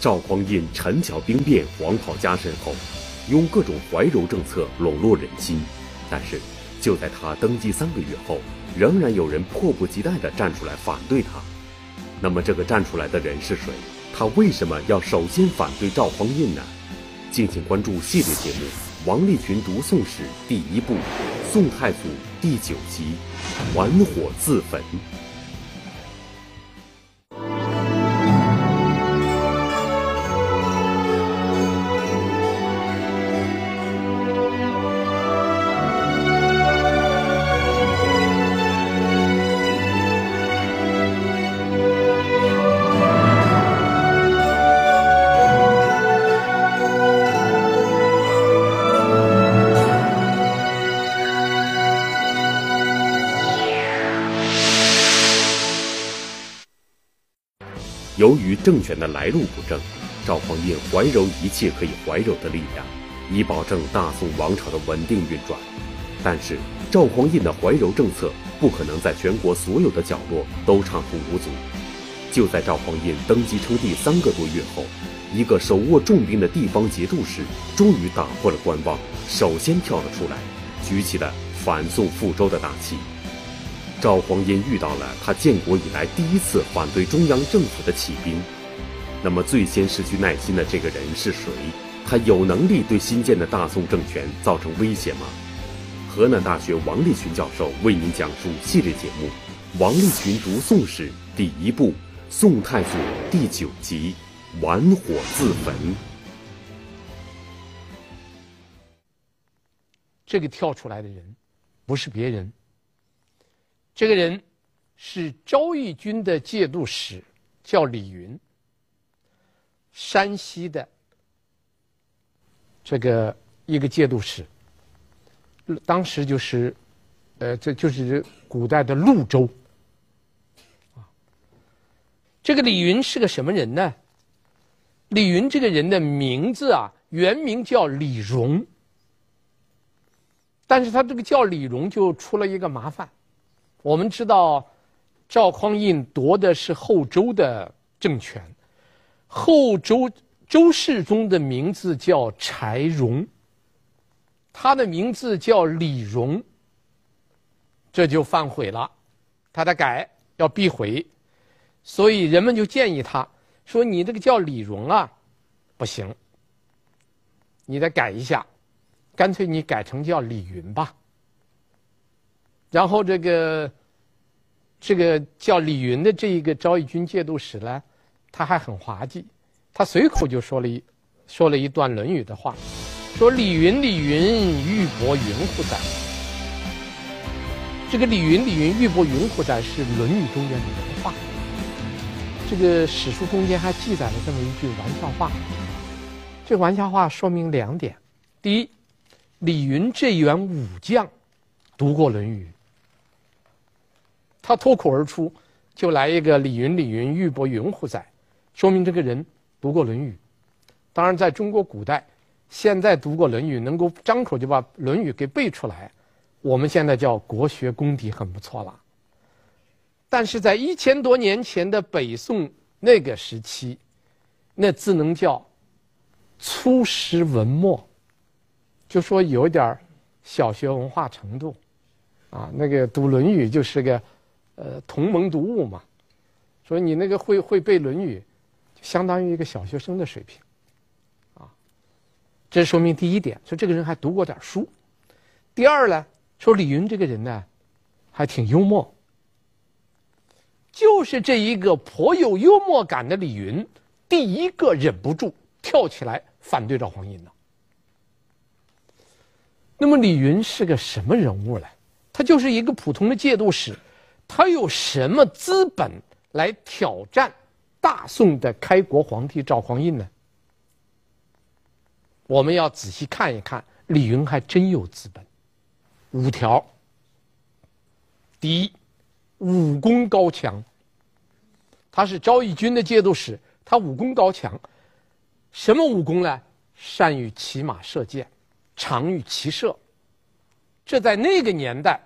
赵匡胤陈桥兵变，黄袍加身后，用各种怀柔政策笼络人心，但是就在他登基三个月后，仍然有人迫不及待地站出来反对他。那么这个站出来的人是谁？他为什么要首先反对赵匡胤呢？敬请关注系列节目《王立群读宋史》第一部《宋太祖》第九集《玩火自焚》。政权的来路不正，赵匡胤怀柔一切可以怀柔的力量，以保证大宋王朝的稳定运转。但是，赵匡胤的怀柔政策不可能在全国所有的角落都畅通无阻。就在赵匡胤登基称帝三个多月后，一个手握重兵的地方节度使终于打破了观望，首先跳了出来，举起了反宋复周的大旗。赵匡胤遇到了他建国以来第一次反对中央政府的起兵，那么最先失去耐心的这个人是谁？他有能力对新建的大宋政权造成威胁吗？河南大学王立群教授为您讲述系列节目《王立群读宋史》第一部《宋太祖》第九集《玩火自焚》。这个跳出来的人，不是别人。这个人是昭义军的节度使，叫李云。山西的这个一个节度使，当时就是，呃，这就是古代的潞州。这个李云是个什么人呢？李云这个人的名字啊，原名叫李荣，但是他这个叫李荣就出了一个麻烦。我们知道，赵匡胤夺的是后周的政权，后周周世宗的名字叫柴荣，他的名字叫李荣，这就反悔了，他得改，要避讳，所以人们就建议他说：“你这个叫李荣啊，不行，你得改一下，干脆你改成叫李云吧。”然后这个这个叫李云的这一个昭义军节度使呢，他还很滑稽，他随口就说了一说了一段《论语》的话，说李云李云玉帛云乎哉？这个李云李云玉帛云乎哉是《论语》中间的原话。这个史书中间还记载了这么一句玩笑话，这玩笑话说明两点：第一，李云这员武将读过《论语》。他脱口而出，就来一个“李云，李云，玉帛云乎哉”，说明这个人读过《论语》。当然，在中国古代，现在读过《论语》，能够张口就把《论语》给背出来，我们现在叫国学功底很不错了。但是在一千多年前的北宋那个时期，那只能叫粗识文墨，就说有点小学文化程度，啊，那个读《论语》就是个。呃，同盟读物嘛，所以你那个会会背《论语》，相当于一个小学生的水平，啊，这说明第一点，说这个人还读过点书。第二呢，说李云这个人呢，还挺幽默，就是这一个颇有幽默感的李云，第一个忍不住跳起来反对赵匡胤的。那么李云是个什么人物呢？他就是一个普通的节度使。他有什么资本来挑战大宋的开国皇帝赵匡胤呢？我们要仔细看一看，李云还真有资本。五条：第一，武功高强。他是昭义军的节度使，他武功高强。什么武功呢？善于骑马射箭，长于骑射。这在那个年代。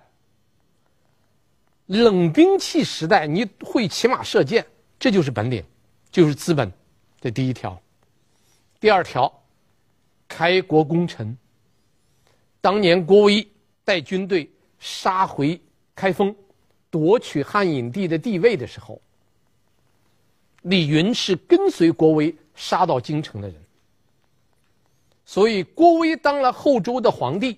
冷兵器时代，你会骑马射箭，这就是本领，就是资本。这第一条。第二条，开国功臣。当年郭威带军队杀回开封，夺取汉隐帝的地位的时候，李云是跟随郭威杀到京城的人。所以郭威当了后周的皇帝，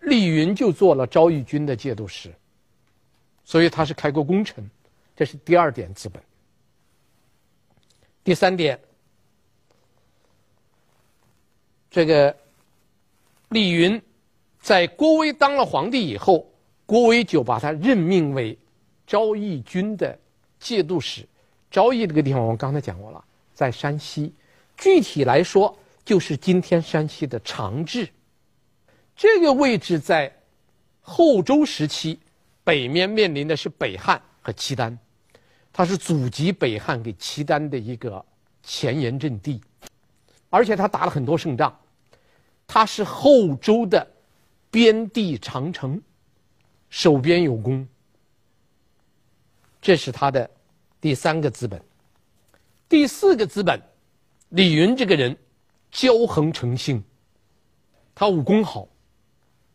李云就做了昭义军的节度使。所以他是开国功臣，这是第二点资本。第三点，这个李云在郭威当了皇帝以后，郭威就把他任命为昭义军的节度使。昭义这个地方我刚才讲过了，在山西，具体来说就是今天山西的长治。这个位置在后周时期，北面面临的是北汉和契丹。他是祖籍北汉给契丹的一个前沿阵地，而且他打了很多胜仗，他是后周的边地长城，守边有功。这是他的第三个资本。第四个资本，李云这个人骄横成性，他武功好，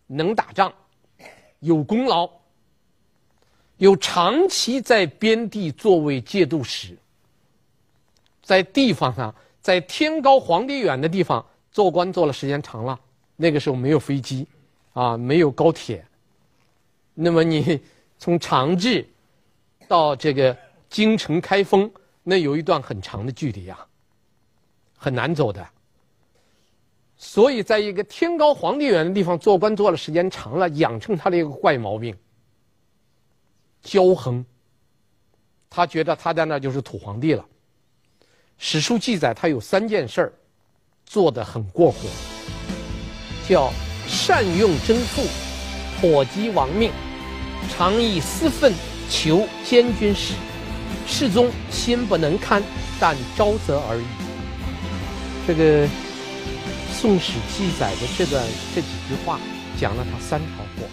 能打仗，有功劳。有长期在边地作为节度使，在地方上，在天高皇帝远的地方做官做了时间长了，那个时候没有飞机，啊，没有高铁，那么你从长治到这个京城开封，那有一段很长的距离呀，很难走的。所以，在一个天高皇帝远的地方做官做了时间长了，养成他的一个坏毛病。骄横，他觉得他在那就是土皇帝了。史书记载，他有三件事儿做得很过火，叫善用征赋，火急亡命，常以私愤求监军使。世宗心不能堪，但招责而已。这个《宋史》记载的这段这几句话，讲了他三条过。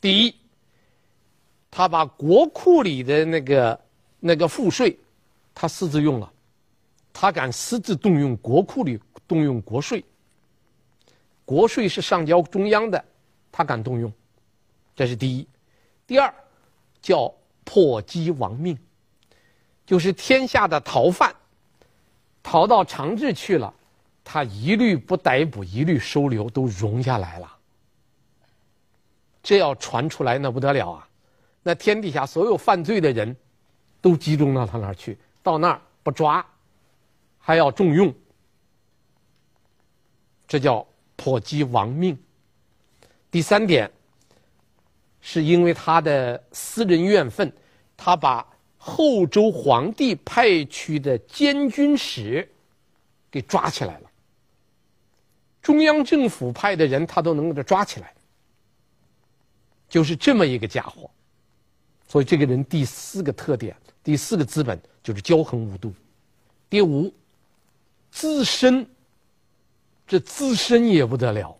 第一。他把国库里的那个那个赋税，他私自用了，他敢私自动用国库里动用国税。国税是上交中央的，他敢动用，这是第一。第二，叫颇讥王命，就是天下的逃犯，逃到长治去了，他一律不逮捕，一律收留，都容下来了。这要传出来，那不得了啊！那天底下所有犯罪的人，都集中到他那儿去，到那儿不抓，还要重用，这叫颇讥王命。第三点，是因为他的私人怨愤，他把后周皇帝派去的监军使给抓起来了。中央政府派的人，他都能给他抓起来，就是这么一个家伙。所以这个人第四个特点，第四个资本就是骄横无度。第五，资深，这资深也不得了。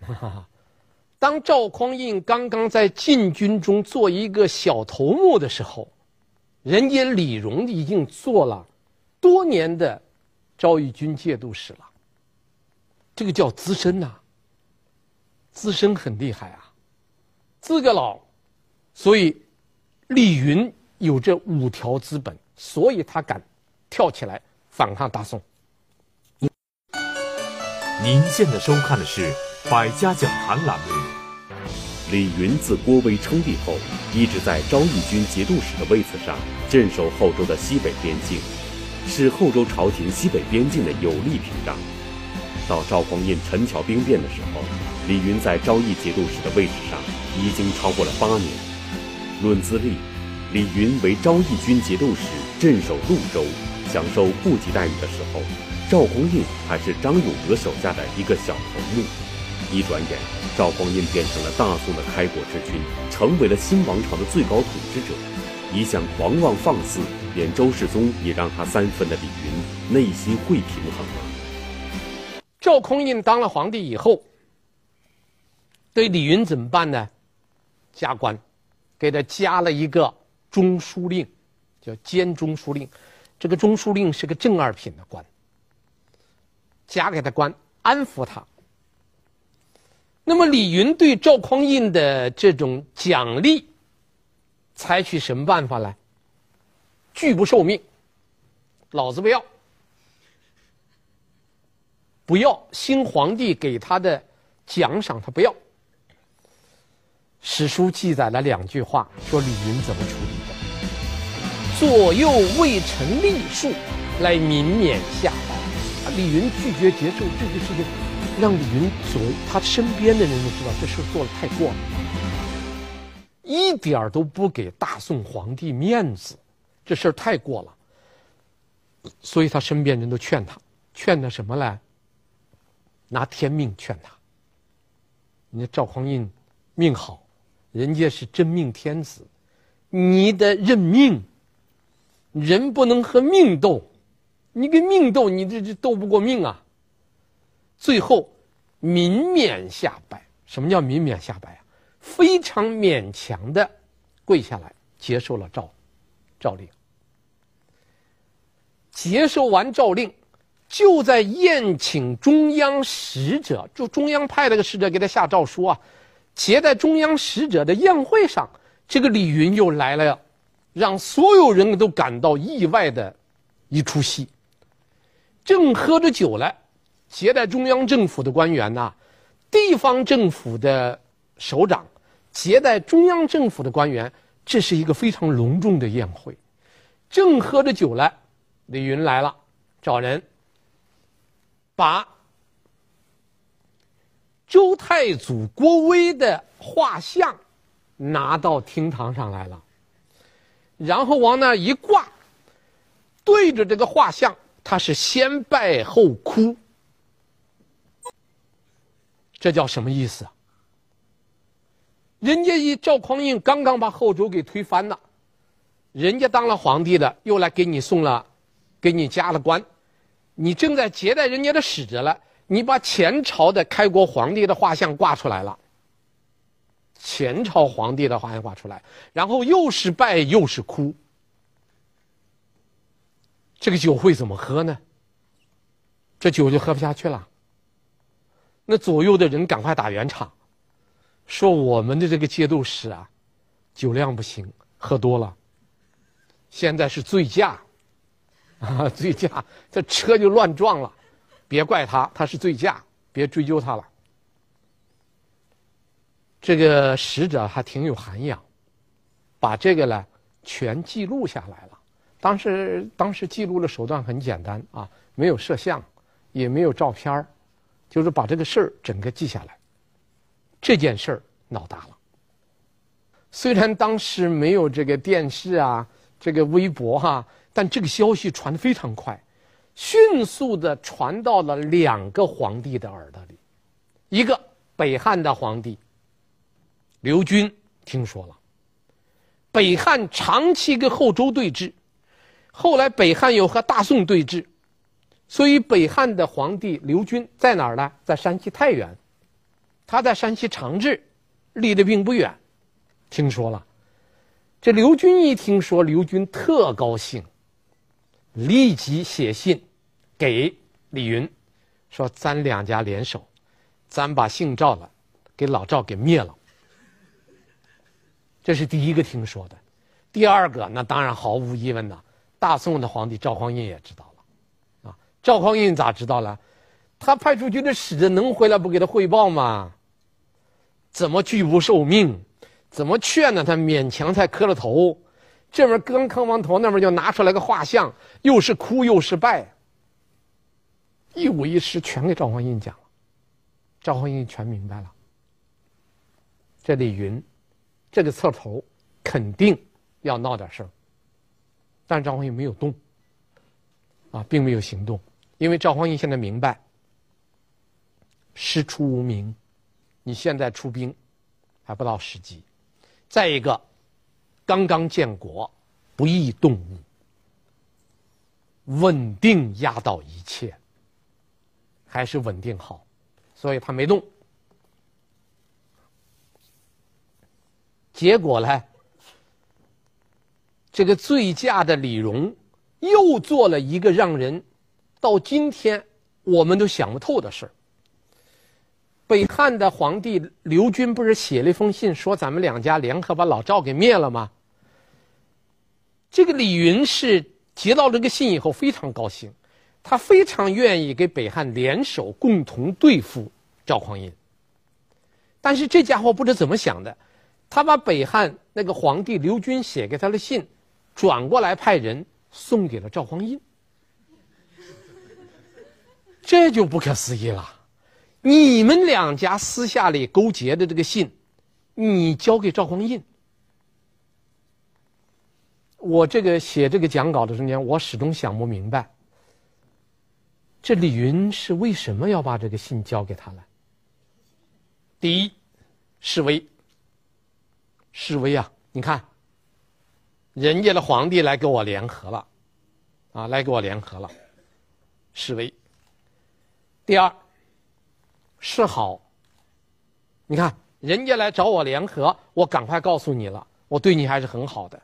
哈哈，当赵匡胤刚刚在禁军中做一个小头目的时候，人家李荣已经做了多年的昭义军节度使了。这个叫资深呐、资深很厉害啊，资格老，所以。李云有这五条资本，所以他敢跳起来反抗大宋。您现在收看的是《百家讲坛》栏目。李云自郭威称帝后，一直在昭义军节度使的位子上镇守后周的西北边境，是后周朝廷西北边境的有力屏障。到赵匡胤陈桥兵变的时候，李云在昭义节度使的位置上已经超过了八年。论资历，李云为昭义军节度使镇守潞州，享受户籍待遇的时候，赵匡胤还是张永德手下的一个小头目。一转眼，赵匡胤变成了大宋的开国之君，成为了新王朝的最高统治者。一向狂妄放肆，连周世宗也让他三分的李云，内心会平衡吗？赵匡胤当了皇帝以后，对李云怎么办呢？加官。给他加了一个中书令，叫兼中书令。这个中书令是个正二品的官。加给他官，安抚他。那么李云对赵匡胤的这种奖励，采取什么办法来？拒不受命，老子不要，不要新皇帝给他的奖赏，他不要。史书记载了两句话，说李云怎么处理的：左右未臣吏数，来民免下拜。啊，李云拒绝接受这个事情，让李云所他身边的人都知道这事做得太过了，一点都不给大宋皇帝面子，这事儿太过了。所以他身边人都劝他，劝他什么来？拿天命劝他。你这赵匡胤命好。人家是真命天子，你得认命。人不能和命斗，你跟命斗，你这这斗不过命啊。最后，民免下拜。什么叫民免下拜啊？非常勉强的跪下来接受了诏诏令。接受完诏令，就在宴请中央使者，就中央派了个使者给他下诏书啊。接待中央使者的宴会上，这个李云又来了，让所有人都感到意外的一出戏。正喝着酒来，接待中央政府的官员呐，地方政府的首长，接待中央政府的官员，这是一个非常隆重的宴会。正喝着酒来，李云来了，找人把。周太祖郭威的画像拿到厅堂上来了，然后往那一挂，对着这个画像，他是先拜后哭。这叫什么意思啊？人家一赵匡胤刚刚把后周给推翻了，人家当了皇帝的，又来给你送了，给你加了官，你正在接待人家的使者了。你把前朝的开国皇帝的画像挂出来了，前朝皇帝的画像挂出来，然后又是拜又是哭，这个酒会怎么喝呢？这酒就喝不下去了。那左右的人赶快打圆场，说我们的这个节度使啊，酒量不行，喝多了，现在是醉驾，啊，醉驾，这车就乱撞了。别怪他，他是醉驾，别追究他了。这个使者还挺有涵养，把这个呢全记录下来了。当时当时记录的手段很简单啊，没有摄像，也没有照片，就是把这个事儿整个记下来。这件事儿闹大了。虽然当时没有这个电视啊，这个微博哈、但这个消息传得非常快。迅速的传到了两个皇帝的耳朵里，一个北汉的皇帝刘军听说了，北汉长期跟后周对峙，后来北汉又和大宋对峙，所以北汉的皇帝刘军在哪儿呢？在山西太原，他在山西长治，离得并不远，听说了，这刘军一听说，刘军特高兴。立即写信给李云，说：“咱两家联手，咱把姓赵的给老赵给灭了。”这是第一个听说的。第二个，那当然毫无疑问呐，大宋的皇帝赵匡胤也知道了。啊，赵匡胤咋知道了？他派出去的使者能回来不给他汇报吗？怎么拒不受命？怎么劝呢？他勉强才磕了头。这边刚磕完头，那边就拿出来个画像，又是哭又是拜，一五一十全给赵匡胤讲了，赵匡胤全明白了。这李云，这个侧头肯定要闹点事儿，但赵匡胤没有动，啊，并没有行动，因为赵匡胤现在明白，师出无名，你现在出兵还不到时机，再一个。刚刚建国，不易动武，稳定压倒一切，还是稳定好，所以他没动。结果呢，这个醉驾的李荣又做了一个让人到今天我们都想不透的事儿。北汉的皇帝刘军不是写了一封信，说咱们两家联合把老赵给灭了吗？这个李云是接到这个信以后非常高兴，他非常愿意给北汉联手共同对付赵匡胤。但是这家伙不知怎么想的，他把北汉那个皇帝刘军写给他的信，转过来派人送给了赵匡胤。这就不可思议了。你们两家私下里勾结的这个信，你交给赵匡胤。我这个写这个讲稿的中间，我始终想不明白，这李云是为什么要把这个信交给他呢？第一，示威。示威啊！你看，人家的皇帝来跟我联合了，啊，来跟我联合了，示威。第二。示好，你看人家来找我联合，我赶快告诉你了，我对你还是很好的。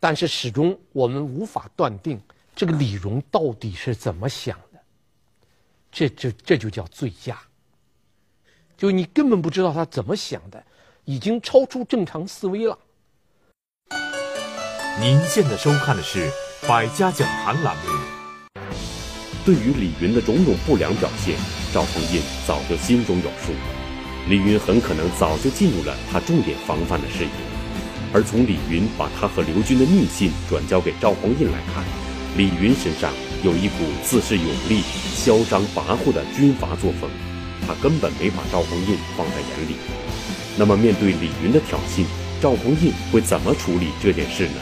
但是始终我们无法断定这个李荣到底是怎么想的，这这这就叫醉驾，就你根本不知道他怎么想的，已经超出正常思维了。您现在收看的是《百家讲坛》栏目。对于李云的种种不良表现，赵匡胤早就心中有数。李云很可能早就进入了他重点防范的视野。而从李云把他和刘军的密信转交给赵匡胤来看，李云身上有一股自恃勇力、嚣张跋扈的军阀作风，他根本没把赵匡胤放在眼里。那么，面对李云的挑衅，赵匡胤会怎么处理这件事呢？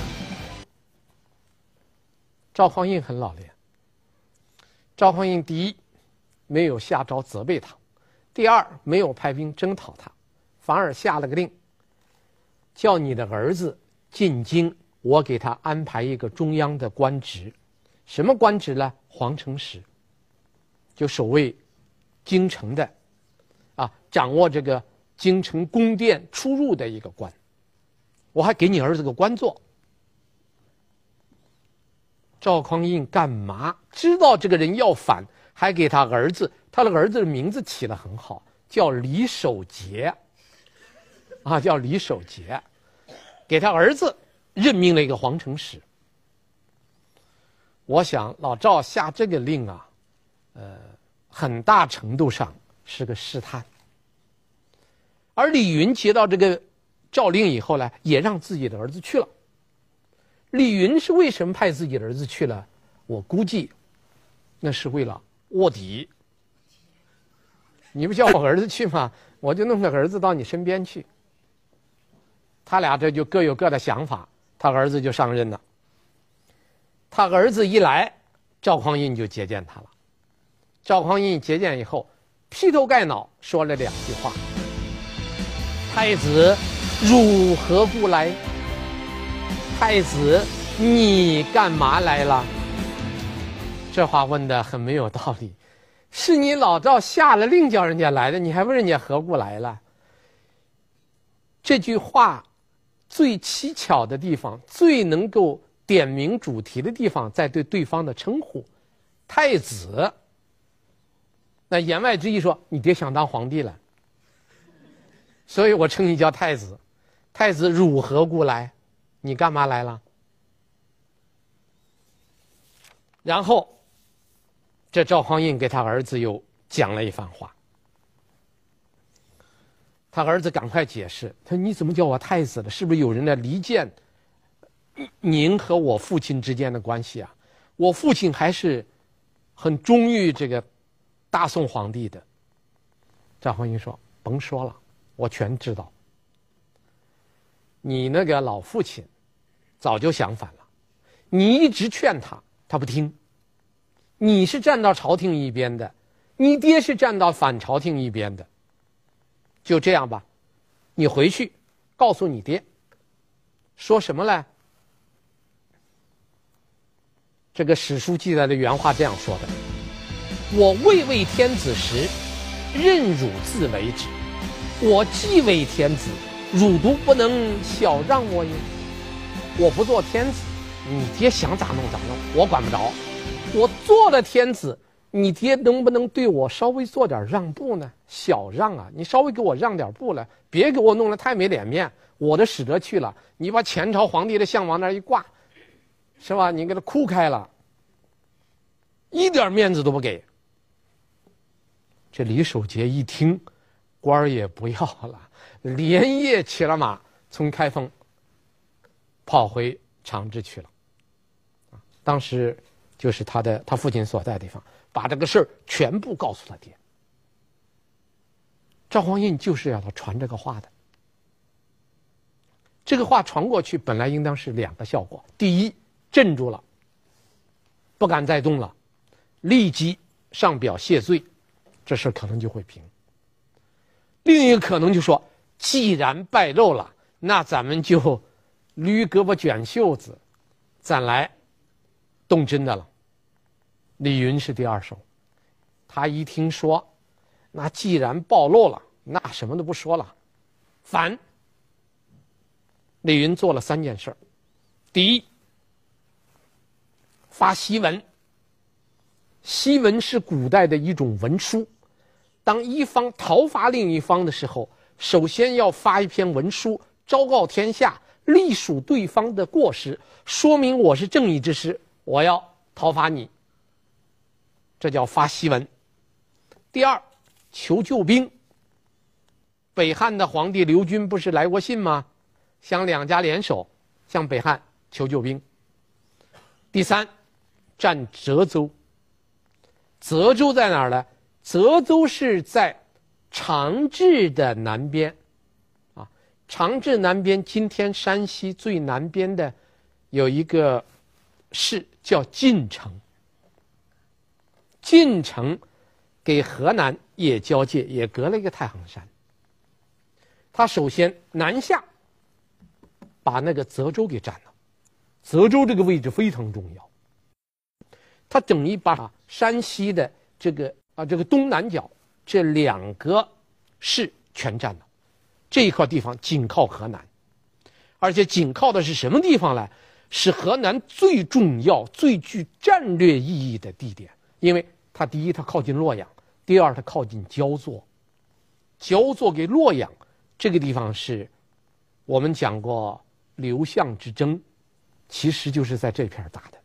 赵匡胤很老练。赵匡胤第一，没有下诏责备他；第二，没有派兵征讨他，反而下了个令，叫你的儿子进京，我给他安排一个中央的官职，什么官职呢？皇城使，就守卫京城的，啊，掌握这个京城宫殿出入的一个官，我还给你儿子个官做。赵匡胤干嘛知道这个人要反，还给他儿子？他的儿子的名字起得很好，叫李守节。啊，叫李守节，给他儿子任命了一个皇城使。我想老赵下这个令啊，呃，很大程度上是个试探。而李云接到这个诏令以后呢，也让自己的儿子去了。李云是为什么派自己的儿子去了？我估计，那是为了卧底。你不叫我儿子去吗？我就弄个儿子到你身边去。他俩这就各有各的想法，他儿子就上任了。他儿子一来，赵匡胤就接见他了。赵匡胤接见以后，劈头盖脑说了两句话：“太子，汝何故来？”太子，你干嘛来了？这话问的很没有道理。是你老赵下了令叫人家来的，你还问人家何故来了？这句话最蹊跷的地方，最能够点明主题的地方，在对对方的称呼“太子”。那言外之意说，你爹想当皇帝了，所以我称你叫太子。太子，汝何故来？你干嘛来了？然后，这赵匡胤给他儿子又讲了一番话。他儿子赶快解释：“他说你怎么叫我太子了？是不是有人来离间您和我父亲之间的关系啊？我父亲还是很忠于这个大宋皇帝的。”赵匡胤说：“甭说了，我全知道。你那个老父亲。”早就想反了，你一直劝他，他不听。你是站到朝廷一边的，你爹是站到反朝廷一边的。就这样吧，你回去告诉你爹，说什么呢？这个史书记载的原话这样说的：“我未为天子时，任汝自为之；我既为天子，汝独不能小让我也。”我不做天子，你爹想咋弄咋弄，我管不着。我做了天子，你爹能不能对我稍微做点让步呢？小让啊，你稍微给我让点步来，别给我弄得太没脸面。我的使者去了，你把前朝皇帝的像往那一挂，是吧？你给他哭开了，一点面子都不给。这李守洁一听，官儿也不要了，连夜骑了马，从开封跑回长治去了。当时就是他的他父亲所在的地方，把这个事儿全部告诉他爹。赵匡胤就是要他传这个话的。这个话传过去，本来应当是两个效果：第一，镇住了，不敢再动了，立即上表谢罪。这事可能就会平。另一个可能就说，既然败露了，那咱们就捋胳膊卷袖子，咱来动真的了。李云是第二手，他一听说，那既然暴露了，那什么都不说了，反。李云做了三件事：第一，发檄文。檄文是古代的一种文书。当一方讨伐另一方的时候，首先要发一篇文书，昭告天下，隶属对方的过失，说明我是正义之师，我要讨伐你。这叫发檄文。第二，求救兵。北汉的皇帝刘军不是来过信吗？想两家联手向北汉求救兵。第三，占泽州。泽州在哪儿呢？泽州是在长治的南边，啊，长治南边，今天山西最南边的有一个市叫晋城。晋城给河南也交界，也隔了一个太行山。他首先南下，把那个泽州给占了。泽州这个位置非常重要，他等于把山西的这个。啊，这个东南角这两个市全占了，这一块地方紧靠河南，而且紧靠的是什么地方呢？是河南最重要、最具战略意义的地点，因为它第一，它靠近洛阳；第二，它靠近焦作。焦作给洛阳这个地方是，我们讲过刘项之争，其实就是在这片打的。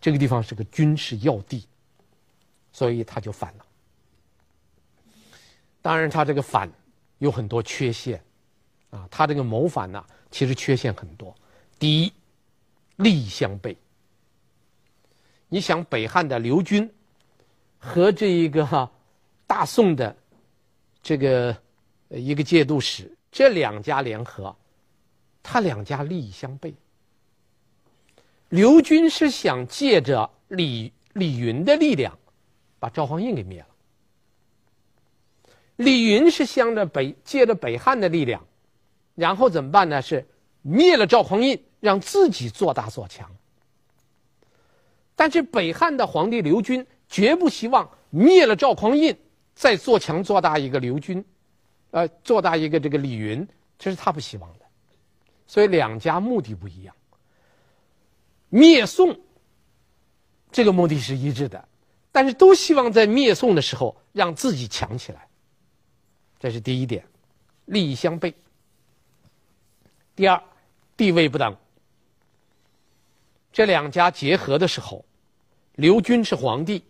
这个地方是个军事要地。所以他就反了。当然，他这个反有很多缺陷，啊，他这个谋反呢，其实缺陷很多。第一，利益相悖。你想，北汉的刘军和这一个 大宋的这个一个节度使，这两家联合，他两家利益相悖。刘军是想借着李李云的力量。把赵匡胤给灭了。李云是向着北，借着北汉的力量，然后怎么办呢？是灭了赵匡胤，让自己做大做强。但是北汉的皇帝刘军绝不希望灭了赵匡胤，再做强做大一个刘军，呃，做大一个这个李云，这是他不希望的。所以两家目的不一样。灭宋，这个目的是一致的。但是都希望在灭宋的时候让自己强起来，这是第一点，利益相悖。第二，地位不等。这两家结合的时候，刘军是皇帝，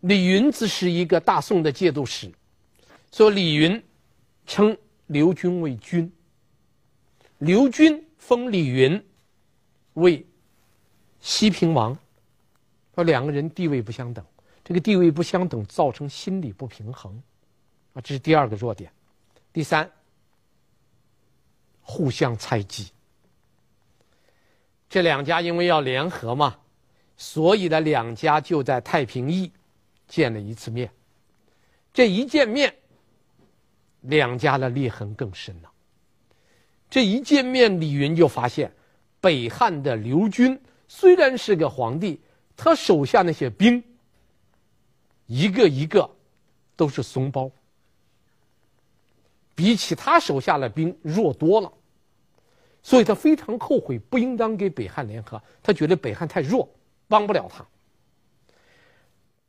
李云则是一个大宋的节度使，所以李云称刘军为君，刘军封李云为西平王。说两个人地位不相等，这个地位不相等造成心理不平衡，啊，这是第二个弱点。第三，互相猜忌。这两家因为要联合嘛，所以呢，两家就在太平驿见了一次面。这一见面，两家的裂痕更深了。这一见面，李云就发现，北汉的刘军虽然是个皇帝。他手下那些兵，一个一个都是怂包，比起他手下的兵弱多了。所以他非常后悔，不应当给北汉联合。他觉得北汉太弱，帮不了他。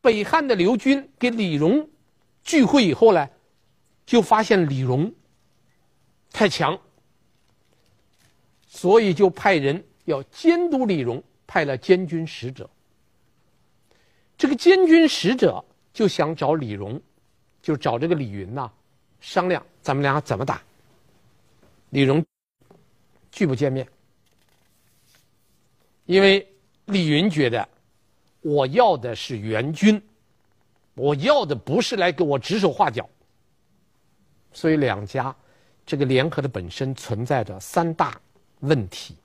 北汉的刘军给李荣聚会以后呢，就发现李荣太强，所以就派人要监督李荣，派了监军使者。这个监军使者就想找李荣，就找这个李云呐，商量咱们俩怎么打。李荣拒不见面，因为李云觉得我要的是援军，我要的不是来给我指手画脚。所以两家这个联合的本身存在着三大问题。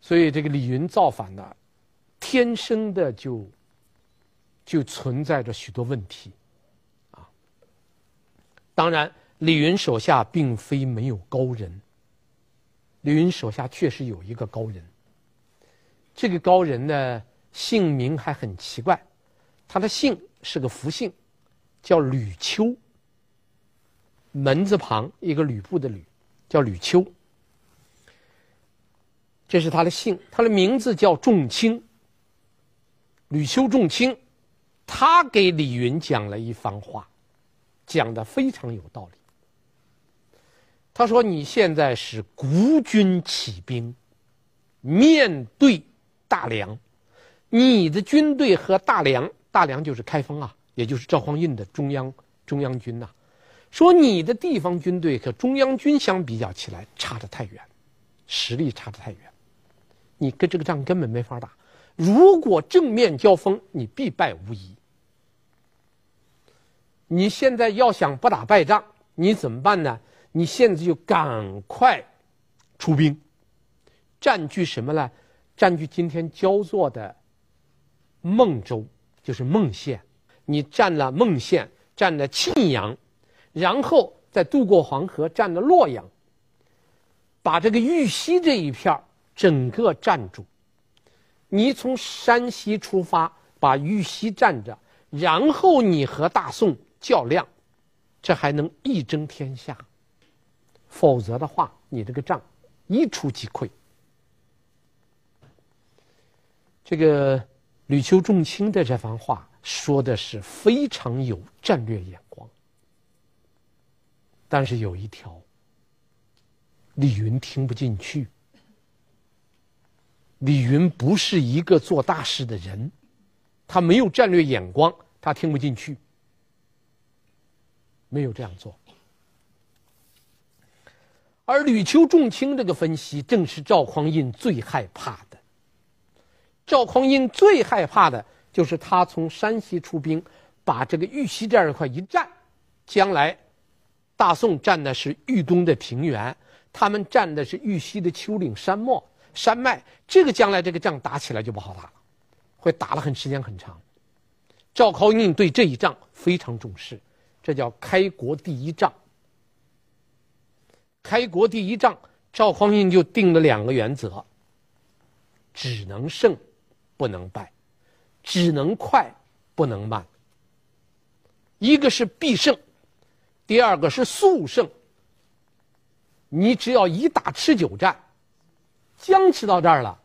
所以这个李云造反呢，天生的就就存在着许多问题，啊，当然。李云手下并非没有高人。李云手下确实有一个高人。这个高人呢，姓名还很奇怪，他的姓是个福姓，叫吕秋。门字旁一个吕布的吕，叫吕秋。这是他的姓，他的名字叫仲卿。吕秋仲卿，他给李云讲了一番话，讲的非常有道理。他说：“你现在是孤军起兵，面对大梁，你的军队和大梁，大梁就是开封啊，也就是赵匡胤的中央中央军呐、说你的地方军队和中央军相比较起来，差得太远，实力差得太远，你跟这个仗根本没法打。如果正面交锋，你必败无疑。你现在要想不打败仗，你怎么办呢？”你现在就赶快出兵，占据什么呢？占据今天焦作的孟州，就是孟县。你占了孟县，占了沁阳，然后再渡过黄河，占了洛阳，把这个玉溪这一片整个占住。你从山西出发，把玉溪占着，然后你和大宋较量，这还能一争天下。否则的话，你这个仗一触即溃。这个吕秋仲卿的这番话说的是非常有战略眼光，但是有一条，李云听不进去。李云不是一个做大事的人，他没有战略眼光，他听不进去，没有这样做。而吕秋仲卿这个分析，正是赵匡胤最害怕的。赵匡胤最害怕的就是他从山西出兵，把这个玉溪这样一块一占，将来大宋占的是豫东的平原，他们占的是玉溪的丘陵山脉，山脉这个将来这个仗打起来就不好打了，会打了很时间很长。赵匡胤对这一仗非常重视，这叫开国第一仗。开国第一仗，赵匡胤就定了两个原则：只能胜，不能败；只能快，不能慢。一个是必胜，第二个是速胜。你只要一打持久战，僵持到这儿了，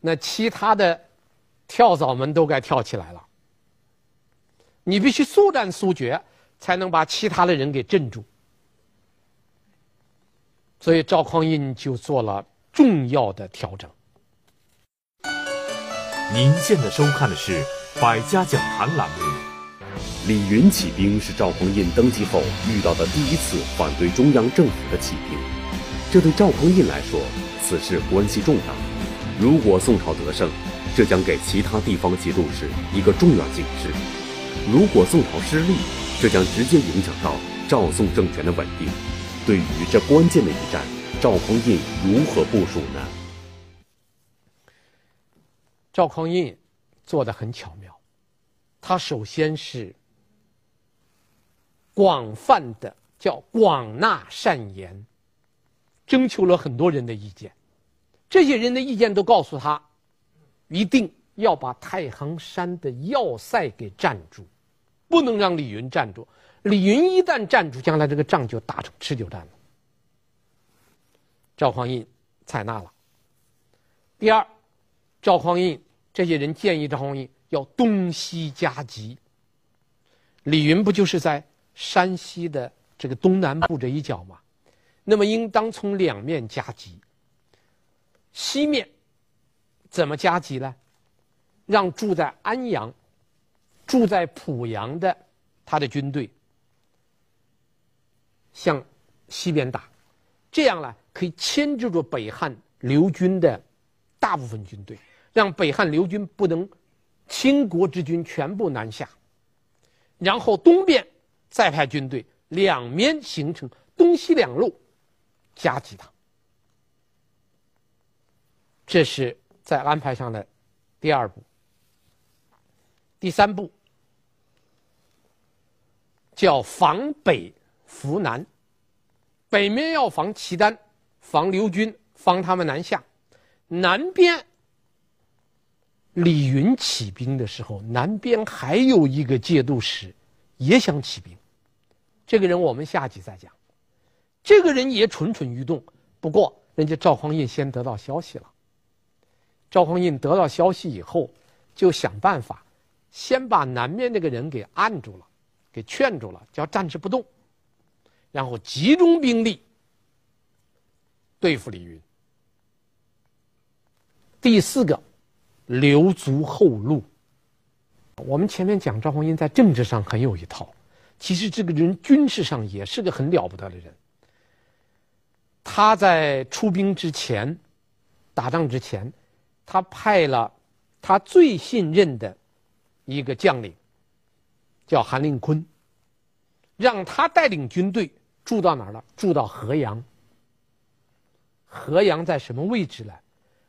那其他的跳蚤们都该跳起来了。你必须速战速决，才能把其他的人给镇住。所以赵匡胤就做了重要的调整。您现在收看的是《百家讲坛》栏目。李云起兵是赵匡胤登基后遇到的第一次反对中央政府的起兵，这对赵匡胤来说，此事关系重大。如果宋朝得胜，这将给其他地方节度使一个重要警示；如果宋朝失利，这将直接影响到赵宋政权的稳定。对于这关键的一战，赵匡胤如何部署呢？赵匡胤做的很巧妙，他首先是广泛的叫广纳善言，征求了很多人的意见，这些人的意见都告诉他，一定要把太行山的要塞给占住，不能让李云占住。李云一旦站住，将来这个仗就打成持久战了。赵匡胤采纳了。第二，赵匡胤这些人建议赵匡胤要东西夹击。李云不就是在山西的这个东南部这一角吗？那么应当从两面夹击。西面怎么夹击呢？让住在安阳、住在濮阳的他的军队向西边打，这样呢可以牵制住北汉刘军的大部分军队，让北汉刘军不能倾国之军全部南下。然后东边再派军队，两面形成东西两路夹击他。这是在安排上的第二步。第三步叫防北伏南，北面要防契丹，防刘军，防他们南下；南边李云起兵的时候，南边还有一个节度使也想起兵，这个人我们下集再讲。这个人也蠢蠢欲动，不过人家赵匡胤先得到消息了。赵匡胤得到消息以后，就想办法。先把南面那个人给按住了，给劝住了，叫暂时不动，然后集中兵力对付李云。第四个，留足后路。我们前面讲赵匡胤在政治上很有一套，其实这个人军事上也是个很了不得的人。他在出兵之前，打仗之前，他派了他最信任的。一个将领叫韩令坤，让他带领军队驻到哪儿了？驻到河阳。河阳在什么位置呢？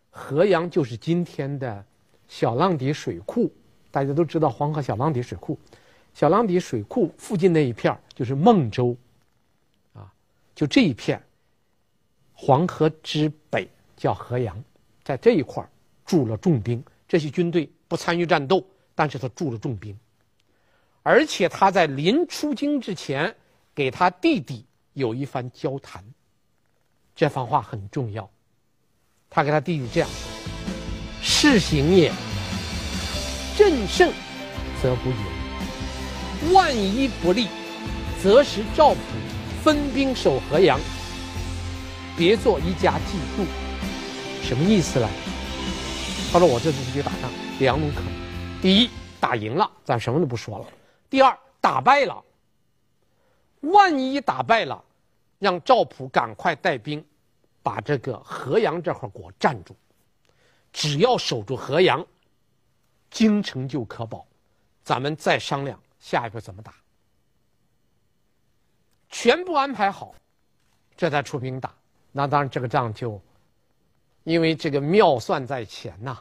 河阳就是今天的小浪底水库。大家都知道黄河小浪底水库，小浪底水库附近那一片就是孟州，啊，就这一片，黄河之北叫河阳，在这一块驻了重兵。这些军队不参与战斗。但是他驻了重兵，而且他在临出京之前，给他弟弟有一番交谈。这番话很重要，他给他弟弟这样说：“事行也，朕胜则不言；万一不利，则使赵普分兵守河阳，别做一家计度。”什么意思呢？他说：“我这次去打仗，两种可能。”第一，打赢了，咱什么都不说了；第二，打败了。万一打败了，让赵普赶快带兵，把这个河阳这块给我占住。只要守住河阳，京城就可保。咱们再商量下一步怎么打。全部安排好，这才出兵打。那当然，这个仗就因为这个妙算在前呐、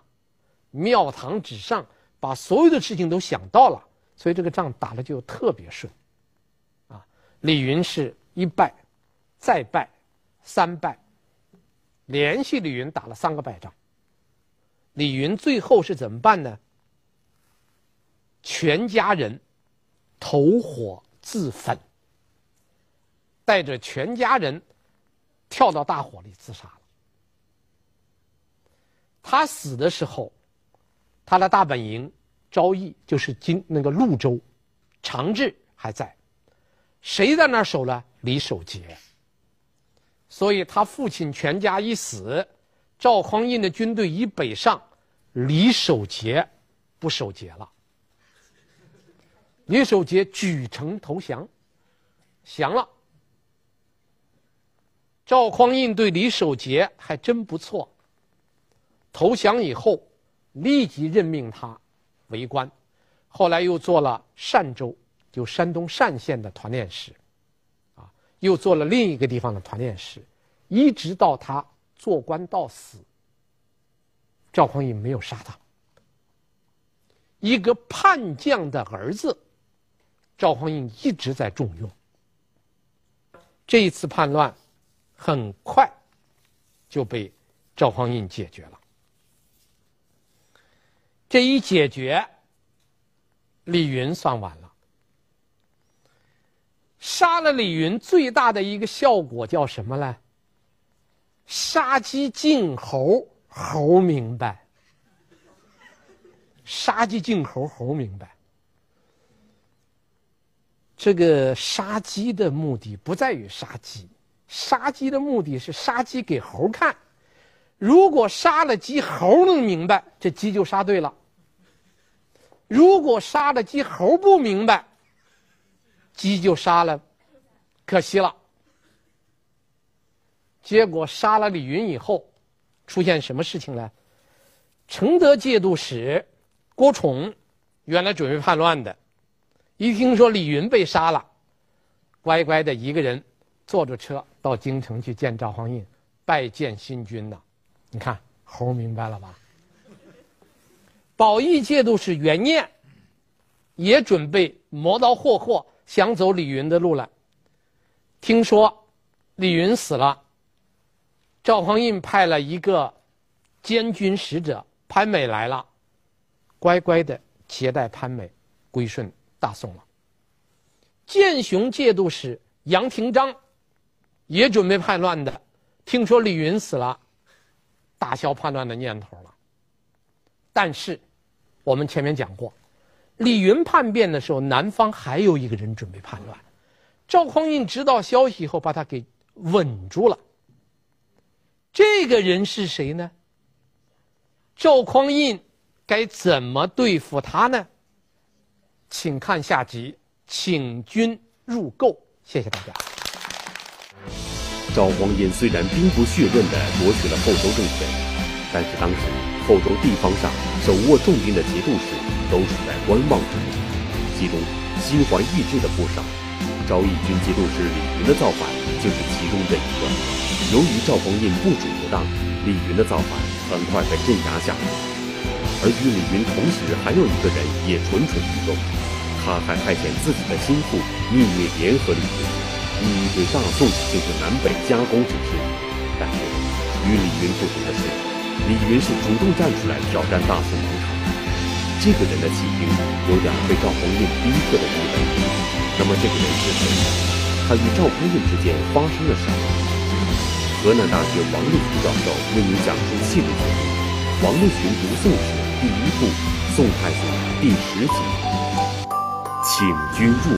庙堂之上。把所有的事情都想到了，所以这个仗打得就特别顺。啊，李云是一败，再败，三败，连续李云打了三个败仗。李云最后是怎么办呢？全家人投火自焚，带着全家人跳到大火里自杀了。他死的时候。他的大本营昭义就是今那个潞州，长治还在，谁在那儿守呢？李守节。所以他父亲全家一死，赵匡胤的军队已北上，李守节不守节了。李守节举城投降，降了。赵匡胤对李守节还真不错，投降以后。立即任命他为官，后来又做了单州，就山东单县的团练使，又做了另一个地方的团练使，一直到他做官到死，赵匡胤没有杀他。一个叛将的儿子，赵匡胤一直在重用。这一次叛乱很快就被赵匡胤解决了。这一解决，李云算完了。杀了李云最大的一个效果叫什么呢？杀鸡儆猴，猴明白。杀鸡儆猴，猴明白。这个杀鸡的目的不在于杀鸡，杀鸡的目的是杀鸡给猴看。如果杀了鸡，猴能明白，这鸡就杀对了；如果杀了鸡，猴不明白，鸡就杀了，可惜了。结果杀了李云以后，出现什么事情呢？承德节度使。郭崇原来准备叛乱的，一听说李云被杀了，乖乖的一个人坐着车到京城去见赵匡胤，拜见新君呐。你看猴明白了吧？保义节度使袁念也准备磨刀霍霍，想走李云的路了。听说李云死了，赵匡胤派了一个监军使者潘美来了。乖乖的接待潘美，归顺大宋了。建雄节度使杨廷章也准备叛乱的，听说李云死了，打消叛乱的念头了。但是，我们前面讲过，李云叛变的时候，南方还有一个人准备叛乱，赵匡胤知道消息以后，把他给稳住了。这个人是谁呢？赵匡胤。该怎么对付他呢？请看下集，请君入瓮。谢谢大家。赵匡胤虽然兵不血刃地夺取了后周政权，但是当时后周地方上手握重兵的节度使都处在观望之中，其中心怀异志的不少。赵义军节度使李云的造反就是其中的一个。由于赵匡胤部署不当，李云的造反很快被镇压下来。而与李云同时，还有一个人也蠢蠢欲动，他还派遣自己的心腹秘密联合李云，意欲对大宋进行南北夹攻之势。但是与李云不同的是，李云是主动站出来挑战大宋。这个人的起因有点被赵匡胤逼迫的意味。那么这个人是谁？他与赵匡胤之间发生了什么？河南大学王立群教授为你讲述系列节目《王立群读宋史》。第一部《宋太祖》第十集，请君入。